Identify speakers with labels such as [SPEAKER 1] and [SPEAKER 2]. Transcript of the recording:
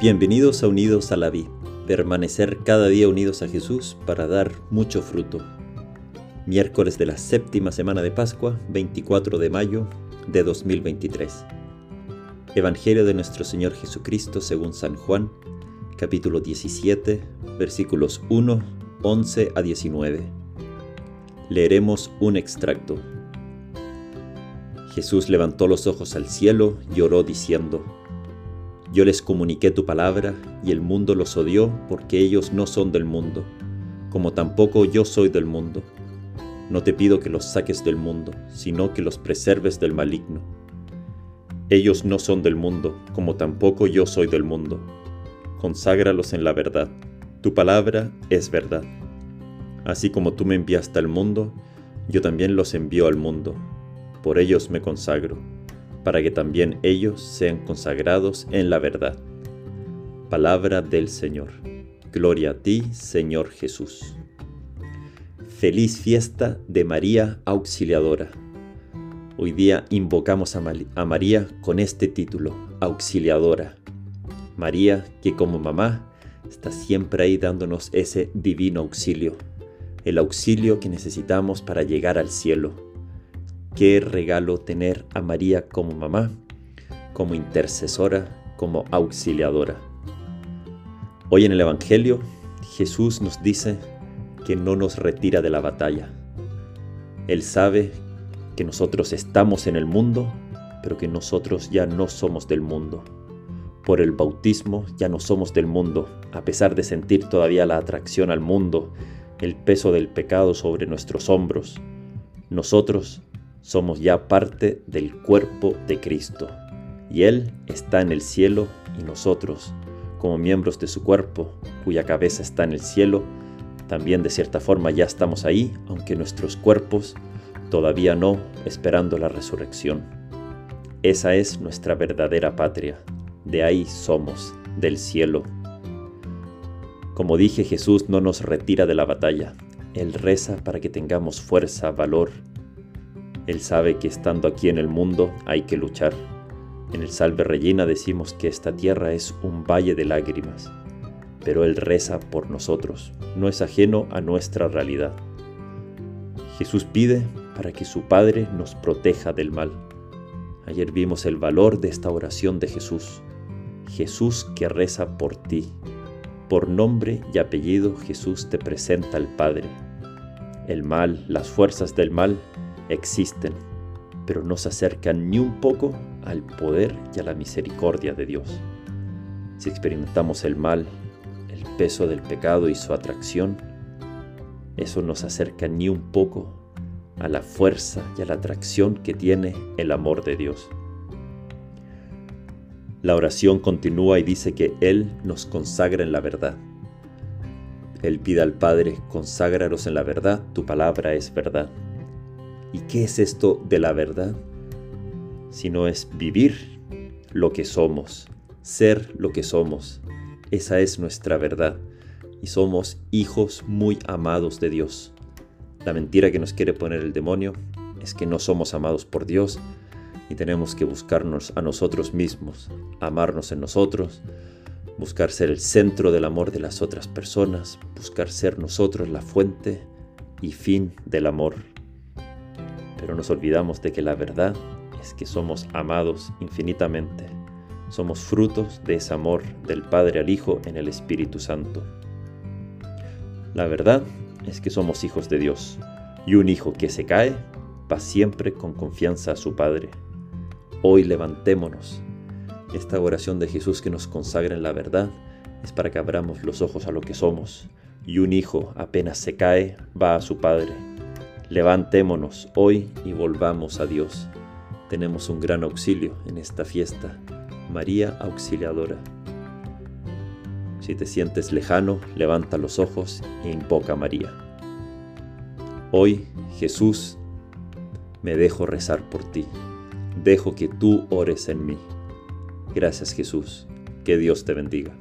[SPEAKER 1] Bienvenidos a Unidos a la Vida, permanecer cada día unidos a Jesús para dar mucho fruto. Miércoles de la séptima semana de Pascua, 24 de mayo de 2023. Evangelio de nuestro Señor Jesucristo según San Juan, capítulo 17, versículos 1, 11 a 19. Leeremos un extracto. Jesús levantó los ojos al cielo y oró diciendo, yo les comuniqué tu palabra y el mundo los odió porque ellos no son del mundo, como tampoco yo soy del mundo. No te pido que los saques del mundo, sino que los preserves del maligno. Ellos no son del mundo, como tampoco yo soy del mundo. Conságralos en la verdad. Tu palabra es verdad. Así como tú me enviaste al mundo, yo también los envío al mundo. Por ellos me consagro para que también ellos sean consagrados en la verdad. Palabra del Señor. Gloria a ti, Señor Jesús. Feliz fiesta de María Auxiliadora. Hoy día invocamos a, a María con este título, Auxiliadora. María que como mamá está siempre ahí dándonos ese divino auxilio, el auxilio que necesitamos para llegar al cielo Qué regalo tener a María como mamá, como intercesora, como auxiliadora. Hoy en el Evangelio Jesús nos dice que no nos retira de la batalla. Él sabe que nosotros estamos en el mundo, pero que nosotros ya no somos del mundo. Por el bautismo ya no somos del mundo, a pesar de sentir todavía la atracción al mundo, el peso del pecado sobre nuestros hombros. Nosotros somos ya parte del cuerpo de Cristo, y Él está en el cielo y nosotros, como miembros de su cuerpo, cuya cabeza está en el cielo, también de cierta forma ya estamos ahí, aunque nuestros cuerpos todavía no, esperando la resurrección. Esa es nuestra verdadera patria, de ahí somos, del cielo. Como dije, Jesús no nos retira de la batalla, Él reza para que tengamos fuerza, valor él sabe que estando aquí en el mundo hay que luchar. En el Salve Regina decimos que esta tierra es un valle de lágrimas, pero Él reza por nosotros, no es ajeno a nuestra realidad. Jesús pide para que su Padre nos proteja del mal. Ayer vimos el valor de esta oración de Jesús. Jesús que reza por ti. Por nombre y apellido Jesús te presenta al Padre. El mal, las fuerzas del mal, existen, pero no se acercan ni un poco al poder y a la misericordia de Dios. Si experimentamos el mal, el peso del pecado y su atracción, eso nos acerca ni un poco a la fuerza y a la atracción que tiene el amor de Dios. La oración continúa y dice que Él nos consagra en la verdad. Él pide al Padre, conságralos en la verdad, tu palabra es verdad. ¿Y qué es esto de la verdad? Si no es vivir lo que somos, ser lo que somos. Esa es nuestra verdad. Y somos hijos muy amados de Dios. La mentira que nos quiere poner el demonio es que no somos amados por Dios y tenemos que buscarnos a nosotros mismos, amarnos en nosotros, buscar ser el centro del amor de las otras personas, buscar ser nosotros la fuente y fin del amor pero nos olvidamos de que la verdad es que somos amados infinitamente. Somos frutos de ese amor del Padre al Hijo en el Espíritu Santo. La verdad es que somos hijos de Dios, y un hijo que se cae va siempre con confianza a su Padre. Hoy levantémonos. Esta oración de Jesús que nos consagra en la verdad es para que abramos los ojos a lo que somos, y un hijo apenas se cae va a su Padre Levantémonos hoy y volvamos a Dios. Tenemos un gran auxilio en esta fiesta, María Auxiliadora. Si te sientes lejano, levanta los ojos e invoca a María. Hoy, Jesús, me dejo rezar por ti. Dejo que tú ores en mí. Gracias Jesús. Que Dios te bendiga.